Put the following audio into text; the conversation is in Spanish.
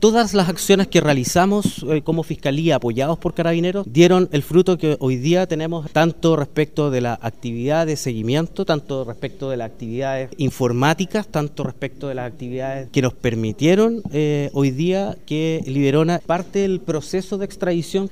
Todas las acciones que realizamos eh, como Fiscalía apoyados por Carabineros dieron el fruto que hoy día tenemos tanto respecto de la actividad de seguimiento, tanto respecto de las actividades informáticas, tanto respecto de las actividades que nos permitieron eh, hoy día que Liberona parte del proceso de extradición